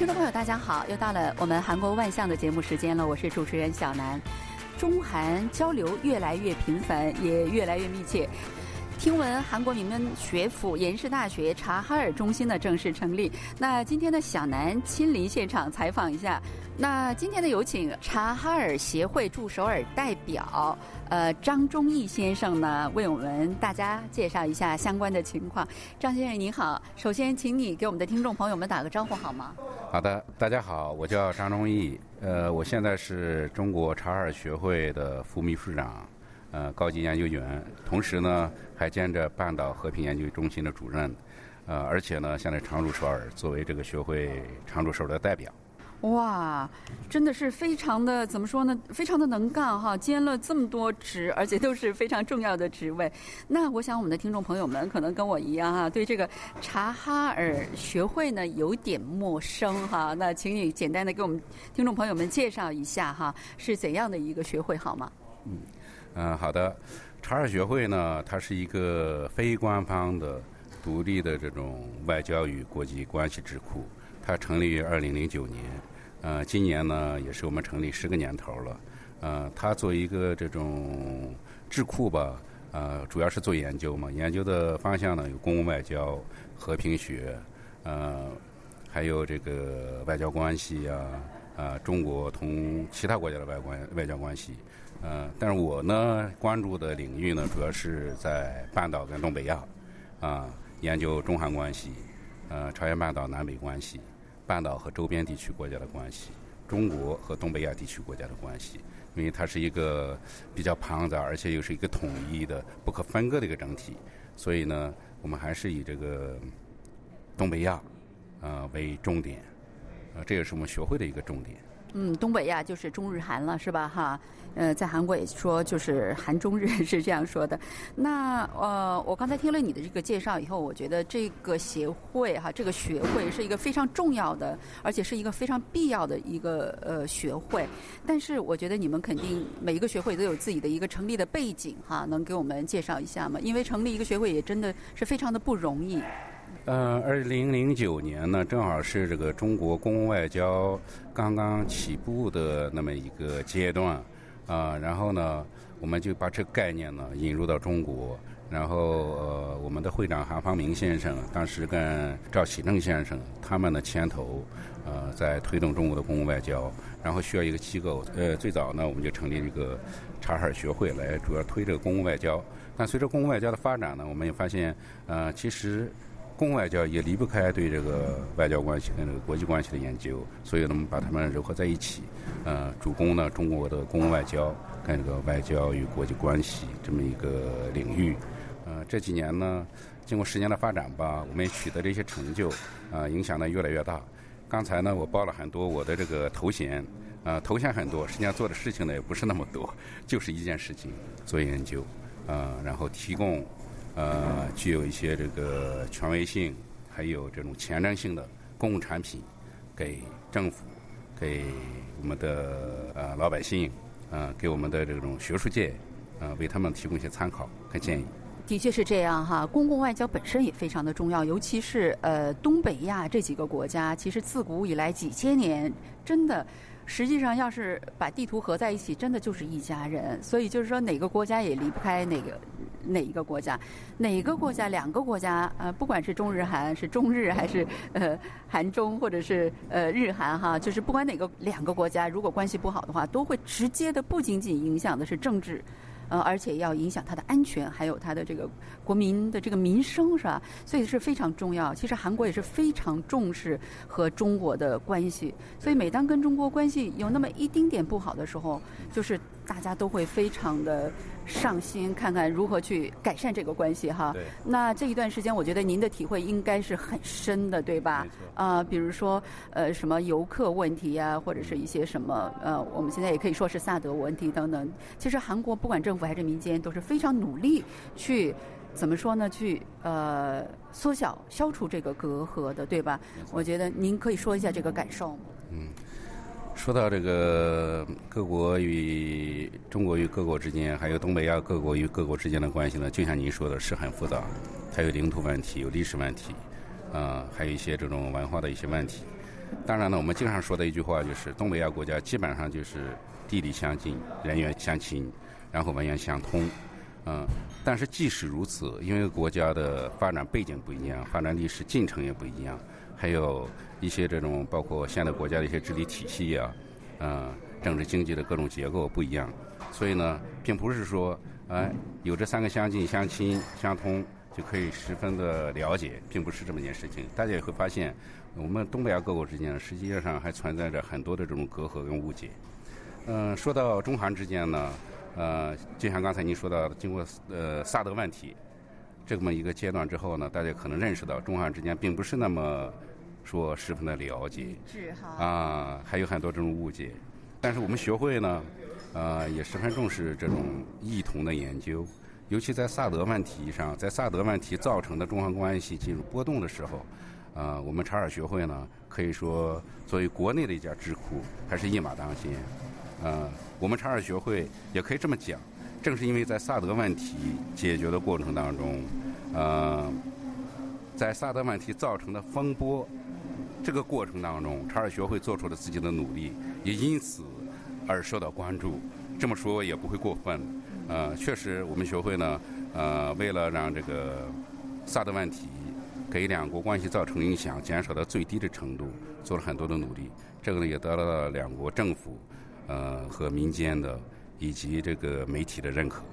听众朋友，大家好，又到了我们韩国万象的节目时间了，我是主持人小南。中韩交流越来越频繁，也越来越密切。听闻韩国名门学府延世大学察哈尔中心的正式成立，那今天的小南亲临现场采访一下。那今天的有请察哈尔协会驻首尔代表，呃，张忠义先生呢，为我们大家介绍一下相关的情况。张先生您好，首先请你给我们的听众朋友们打个招呼好吗？好的，大家好，我叫张忠义，呃，我现在是中国察哈尔学会的副秘书长，呃，高级研究员，同时呢还兼着半岛和平研究中心的主任，呃，而且呢现在常驻首尔，作为这个学会常驻首尔的代表。哇，真的是非常的怎么说呢？非常的能干哈，兼了这么多职，而且都是非常重要的职位。那我想我们的听众朋友们可能跟我一样哈，对这个察哈尔学会呢有点陌生哈。那请你简单的给我们听众朋友们介绍一下哈，是怎样的一个学会好吗？嗯，嗯，好的。查尔学会呢，它是一个非官方的、独立的这种外交与国际关系智库。它成立于二零零九年，呃，今年呢也是我们成立十个年头了。呃，它做一个这种智库吧，呃，主要是做研究嘛。研究的方向呢有公共外交、和平学，呃，还有这个外交关系啊，啊，中国同其他国家的外关外交关系。呃，但是我呢关注的领域呢主要是在半岛跟东北亚，啊，研究中韩关系。呃，朝鲜半岛南北关系，半岛和周边地区国家的关系，中国和东北亚地区国家的关系，因为它是一个比较庞杂，而且又是一个统一的、不可分割的一个整体，所以呢，我们还是以这个东北亚啊为重点，啊，这也是我们学会的一个重点。嗯，东北亚就是中日韩了，是吧？哈，呃，在韩国也说就是韩中日是这样说的。那呃，我刚才听了你的这个介绍以后，我觉得这个协会哈，这个学会是一个非常重要的，而且是一个非常必要的一个呃学会。但是我觉得你们肯定每一个学会都有自己的一个成立的背景哈，能给我们介绍一下吗？因为成立一个学会也真的是非常的不容易。呃，二零零九年呢，正好是这个中国公共外交刚刚起步的那么一个阶段，啊，然后呢，我们就把这个概念呢引入到中国，然后呃，我们的会长韩方明先生当时跟赵启正先生他们的牵头，呃，在推动中国的公共外交，然后需要一个机构，呃，最早呢，我们就成立一个察哈尔学会来主要推这个公共外交，但随着公共外交的发展呢，我们也发现，呃，其实。公共外交也离不开对这个外交关系跟这个国际关系的研究，所以呢，我们把它们糅合在一起，呃，主攻呢中国的公共外交跟这个外交与国际关系这么一个领域。呃，这几年呢，经过十年的发展吧，我们也取得了一些成就，啊，影响呢越来越大。刚才呢，我报了很多我的这个头衔，啊，头衔很多，实际上做的事情呢也不是那么多，就是一件事情做研究，啊，然后提供。呃，具有一些这个权威性，还有这种前瞻性的公共产品，给政府、给我们的呃老百姓，呃，给我们的这种学术界，呃，为他们提供一些参考和建议。的确是这样哈，公共外交本身也非常的重要，尤其是呃东北亚这几个国家，其实自古以来几千年，真的。实际上，要是把地图合在一起，真的就是一家人。所以就是说，哪个国家也离不开哪个哪一个国家，哪个国家两个国家呃，不管是中日韩，是中日还是呃韩中，或者是呃日韩哈，就是不管哪个两个国家，如果关系不好的话，都会直接的不仅仅影响的是政治。呃，而且要影响它的安全，还有它的这个国民的这个民生，是吧？所以是非常重要。其实韩国也是非常重视和中国的关系，所以每当跟中国关系有那么一丁点不好的时候，就是大家都会非常的上心，看看如何去改善这个关系哈。那这一段时间，我觉得您的体会应该是很深的，对吧？啊，比如说呃，什么游客问题呀，或者是一些什么呃，我们现在也可以说是萨德问题等等。其实韩国不管政府还是民间都是非常努力去怎么说呢？去呃缩小、消除这个隔阂的，对吧？我觉得您可以说一下这个感受。嗯，说到这个各国与中国与各国之间，还有东北亚各国与各国之间的关系呢，就像您说的是很复杂，它有领土问题，有历史问题，啊，还有一些这种文化的一些问题。当然呢，我们经常说的一句话就是，东北亚国家基本上就是地理相近、人员相亲，然后文言相通。嗯，但是即使如此，因为国家的发展背景不一样，发展历史进程也不一样，还有一些这种包括现代国家的一些治理体系呀，嗯，政治经济的各种结构不一样，所以呢，并不是说，哎，有这三个相近、相亲、相通就可以十分的了解，并不是这么件事情。大家也会发现，我们东北亚各国之间实际上还存在着很多的这种隔阂跟误解。嗯，说到中韩之间呢。呃，就像刚才您说到，经过呃萨德问题这么一个阶段之后呢，大家可能认识到中韩之间并不是那么说十分的了解，啊，还有很多这种误解。但是我们学会呢，呃，也十分重视这种异同的研究，尤其在萨德问题上，在萨德问题造成的中韩关系进入波动的时候，呃，我们查尔学会呢，可以说作为国内的一家智库，还是一马当先。呃，我们查尔学会也可以这么讲，正是因为在萨德问题解决的过程当中，呃，在萨德问题造成的风波这个过程当中，查尔学会做出了自己的努力，也因此而受到关注。这么说也不会过分。呃，确实，我们学会呢，呃，为了让这个萨德问题给两国关系造成影响减少到最低的程度，做了很多的努力。这个呢，也得到了两国政府。呃，和民间的以及这个媒体的认可。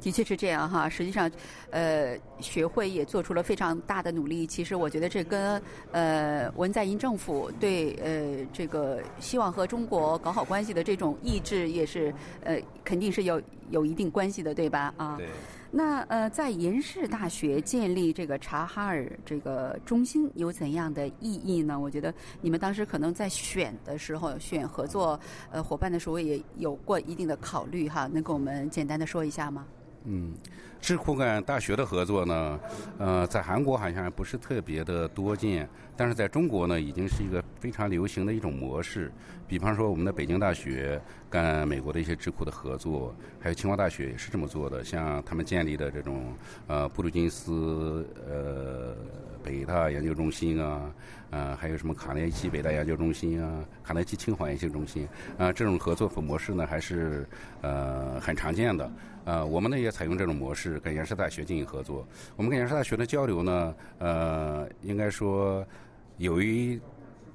嗯，的确是这样哈。实际上，呃，学会也做出了非常大的努力。其实，我觉得这跟呃文在寅政府对呃这个希望和中国搞好关系的这种意志，也是呃肯定是有有一定关系的，对吧？啊。对。那呃，在延世大学建立这个察哈尔这个中心有怎样的意义呢？我觉得你们当时可能在选的时候，选合作呃伙伴的时候也有过一定的考虑哈，能给我们简单的说一下吗？嗯，智库跟大学的合作呢，呃，在韩国好像不是特别的多见，但是在中国呢，已经是一个非常流行的一种模式。比方说，我们的北京大学跟美国的一些智库的合作，还有清华大学也是这么做的。像他们建立的这种呃布鲁金斯呃北大研究中心啊，呃还有什么卡内基北大研究中心啊，卡内基清华研究中心啊，这种合作模式呢，还是呃很常见的。呃，我们呢也采用这种模式跟延世大学进行合作。我们跟延世大学的交流呢，呃，应该说有一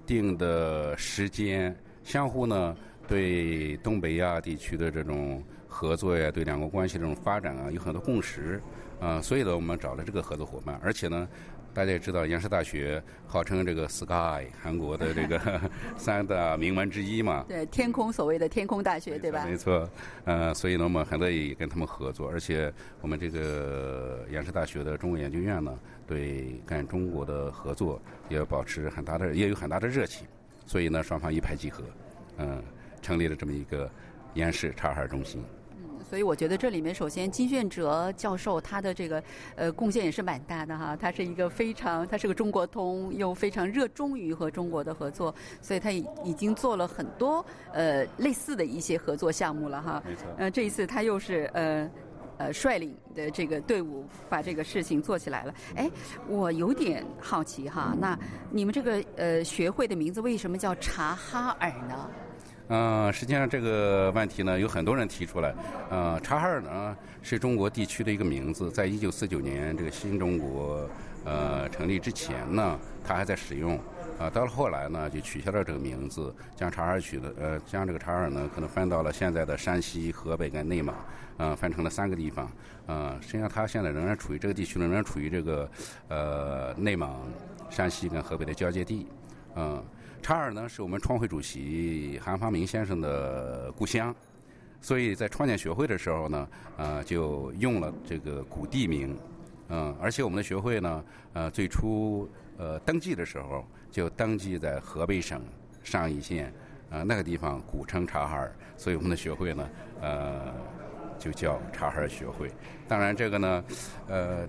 定的时间，相互呢对东北亚地区的这种合作呀，对两国关系这种发展啊，有很多共识。啊，所以呢，我们找了这个合作伙伴，而且呢。大家也知道，延世大学号称这个 Sky 韩国的这个 三大名门之一嘛。对，天空所谓的天空大学，对吧？没错，呃，所以呢，我们很乐意跟他们合作，而且我们这个延世大学的中国研究院呢，对跟中国的合作也保持很大的，也有很大的热情，所以呢，双方一拍即合，嗯，成立了这么一个延世察哈尔中心。所以我觉得这里面，首先金炫哲教授他的这个呃贡献也是蛮大的哈。他是一个非常，他是个中国通，又非常热衷于和中国的合作，所以他已已经做了很多呃类似的一些合作项目了哈。没错。呃，这一次他又是呃呃率领的这个队伍把这个事情做起来了。哎，我有点好奇哈，那你们这个呃学会的名字为什么叫察哈尔呢？嗯，实际上这个问题呢，有很多人提出来。呃，察哈尔呢是中国地区的一个名字，在一九四九年这个新中国呃成立之前呢，它还在使用。啊，到了后来呢，就取消了这个名字，将察哈尔取的呃，将这个察哈尔呢可能分到了现在的山西、河北跟内蒙，呃，分成了三个地方。呃，实际上它现在仍然处于这个地区，仍然处于这个呃内蒙、山西跟河北的交界地。嗯。察尔呢是我们创会主席韩方明先生的故乡，所以在创建学会的时候呢，呃，就用了这个古地名，嗯，而且我们的学会呢，呃，最初呃登记的时候就登记在河北省上邑县，呃，那个地方古称察哈尔，所以我们的学会呢，呃，就叫察哈尔学会。当然这个呢，呃，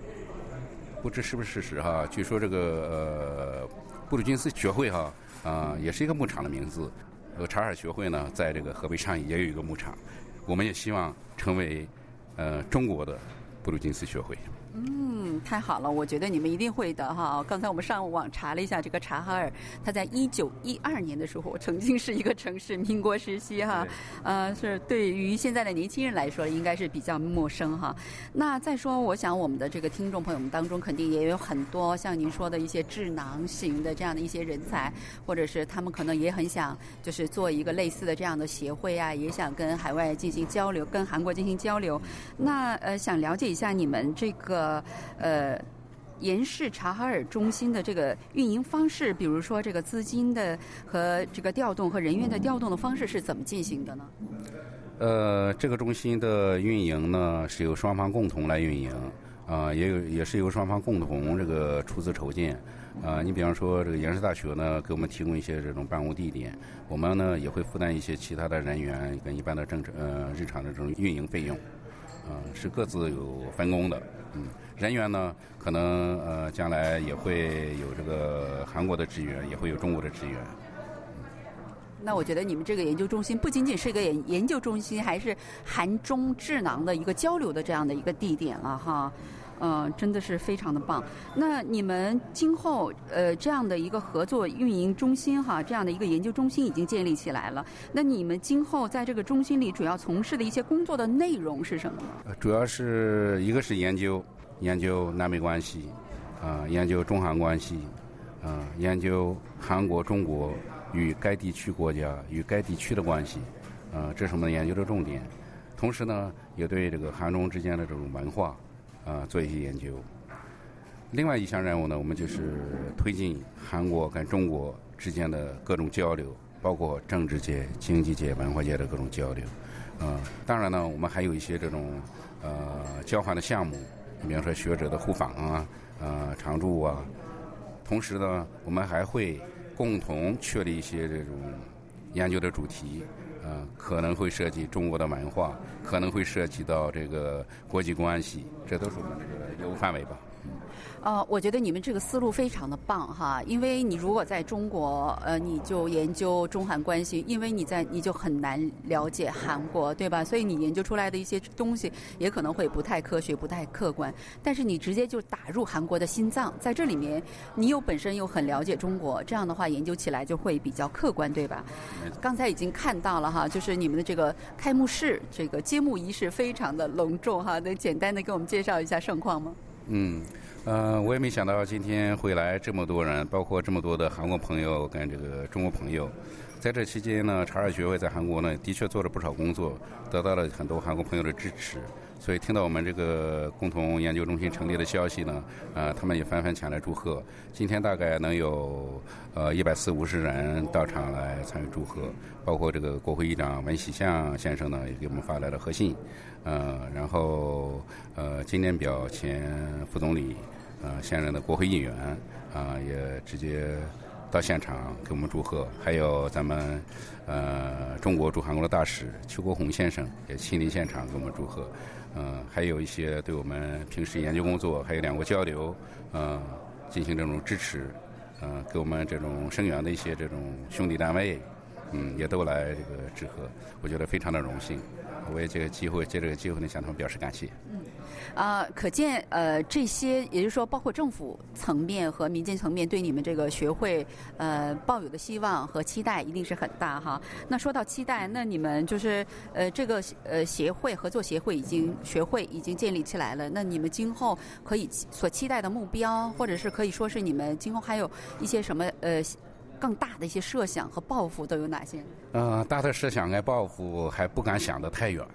不知是不是事实哈？据说这个呃布鲁金斯学会哈。啊，也是一个牧场的名字。呃，查尔学会呢，在这个河北上邑也有一个牧场。我们也希望成为呃中国的布鲁金斯学会。嗯，太好了，我觉得你们一定会的哈。刚才我们上网查了一下，这个察哈尔，它在一九一二年的时候曾经是一个城市，民国时期哈，呃，是对于现在的年轻人来说应该是比较陌生哈。那再说，我想我们的这个听众朋友们当中，肯定也有很多像您说的一些智囊型的这样的一些人才，或者是他们可能也很想就是做一个类似的这样的协会啊，也想跟海外进行交流，跟韩国进行交流。那呃，想了解一下你们这个呃呃。延世察哈尔中心的这个运营方式，比如说这个资金的和这个调动和人员的调动的方式是怎么进行的呢？呃，这个中心的运营呢是由双方共同来运营，啊，也有也是由双方共同这个出资筹建，啊，你比方说这个延世大学呢给我们提供一些这种办公地点，我们呢也会负担一些其他的人员跟一般的正常呃日常的这种运营费用，是各自有分工的，嗯。人员呢，可能呃将来也会有这个韩国的职员，也会有中国的职员。那我觉得你们这个研究中心不仅仅是一个研研究中心，还是韩中智囊的一个交流的这样的一个地点了哈。嗯，真的是非常的棒。那你们今后呃这样的一个合作运营中心哈，这样的一个研究中心已经建立起来了。那你们今后在这个中心里主要从事的一些工作的内容是什么呢？主要是一个是研究。研究南北关系，啊，研究中韩关系，啊，研究韩国、中国与该地区国家与该地区的关系，啊，这是我们研究的重点。同时呢，也对这个韩中之间的这种文化，啊，做一些研究。另外一项任务呢，我们就是推进韩国跟中国之间的各种交流，包括政治界、经济界、文化界的各种交流。啊，当然呢，我们还有一些这种呃交换的项目。比方说学者的互访啊，呃，常驻啊，同时呢，我们还会共同确立一些这种研究的主题，呃，可能会涉及中国的文化，可能会涉及到这个国际关系，这都是我们这个业务范围吧。呃，我觉得你们这个思路非常的棒哈，因为你如果在中国，呃，你就研究中韩关系，因为你在你就很难了解韩国，对吧？所以你研究出来的一些东西也可能会不太科学、不太客观。但是你直接就打入韩国的心脏，在这里面，你又本身又很了解中国，这样的话研究起来就会比较客观，对吧？刚才已经看到了哈，就是你们的这个开幕式，这个揭幕仪式非常的隆重哈，能简单的给我们介绍一下盛况吗？嗯。呃，我也没想到今天会来这么多人，包括这么多的韩国朋友跟这个中国朋友。在这期间呢，查尔学会在韩国呢的确做了不少工作，得到了很多韩国朋友的支持。所以听到我们这个共同研究中心成立的消息呢，呃，他们也纷纷前来祝贺。今天大概能有呃一百四五十人到场来参与祝贺，包括这个国会议长文喜相先生呢也给我们发来了贺信。呃，然后呃，今年表前副总理。呃，现任的国会议员啊，也直接到现场给我们祝贺。还有咱们呃中国驻韩国的大使邱国宏先生也亲临现场给我们祝贺。嗯，还有一些对我们平时研究工作还有两国交流，嗯，进行这种支持，嗯，给我们这种声援的一些这种兄弟单位，嗯，也都来这个致贺。我觉得非常的荣幸，我也借个机会借这个机会呢向他们表示感谢。嗯。啊，可见呃，这些也就是说，包括政府层面和民间层面对你们这个学会呃抱有的希望和期待一定是很大哈。那说到期待，那你们就是呃这个呃协会合作协会已经学会已经建立起来了，那你们今后可以所期待的目标，或者是可以说是你们今后还有一些什么呃更大的一些设想和抱负都有哪些？呃，大的设想跟抱负还不敢想得太远。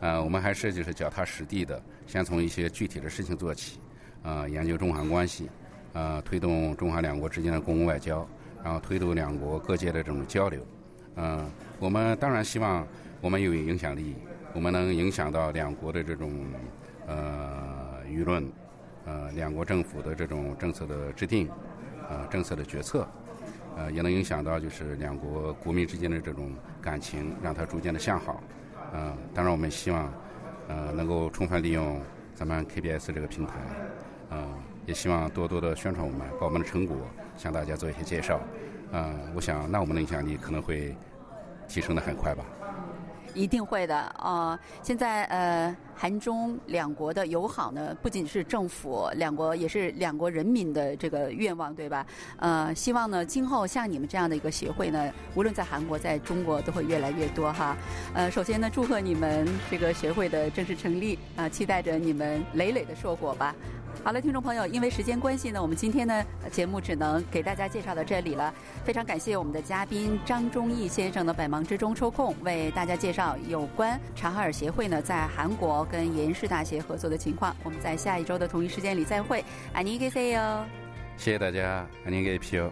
呃，我们还是就是脚踏实地的，先从一些具体的事情做起，呃，研究中韩关系，呃，推动中韩两国之间的公共外交，然后推动两国各界的这种交流，呃，我们当然希望我们有影响力，我们能影响到两国的这种呃舆论，呃，两国政府的这种政策的制定，呃，政策的决策，呃，也能影响到就是两国国民之间的这种感情，让它逐渐的向好。嗯，当然我们希望，呃，能够充分利用咱们 KBS 这个平台，嗯，也希望多多的宣传我们，把我们的成果向大家做一些介绍，嗯，我想那我们的影响力可能会提升的很快吧。一定会的啊！现在呃，韩中两国的友好呢，不仅是政府两国，也是两国人民的这个愿望，对吧？呃，希望呢，今后像你们这样的一个协会呢，无论在韩国，在中国，都会越来越多哈。呃，首先呢，祝贺你们这个协会的正式成立啊，期待着你们累累的硕果吧。好了，听众朋友，因为时间关系呢，我们今天呢节目只能给大家介绍到这里了。非常感谢我们的嘉宾张忠义先生的百忙之中抽空为大家介绍有关察哈尔协会呢在韩国跟延世大协合作的情况。我们在下一周的同一时间里再会，안녕히계세 요。 谢谢大家，안녕히계세 요。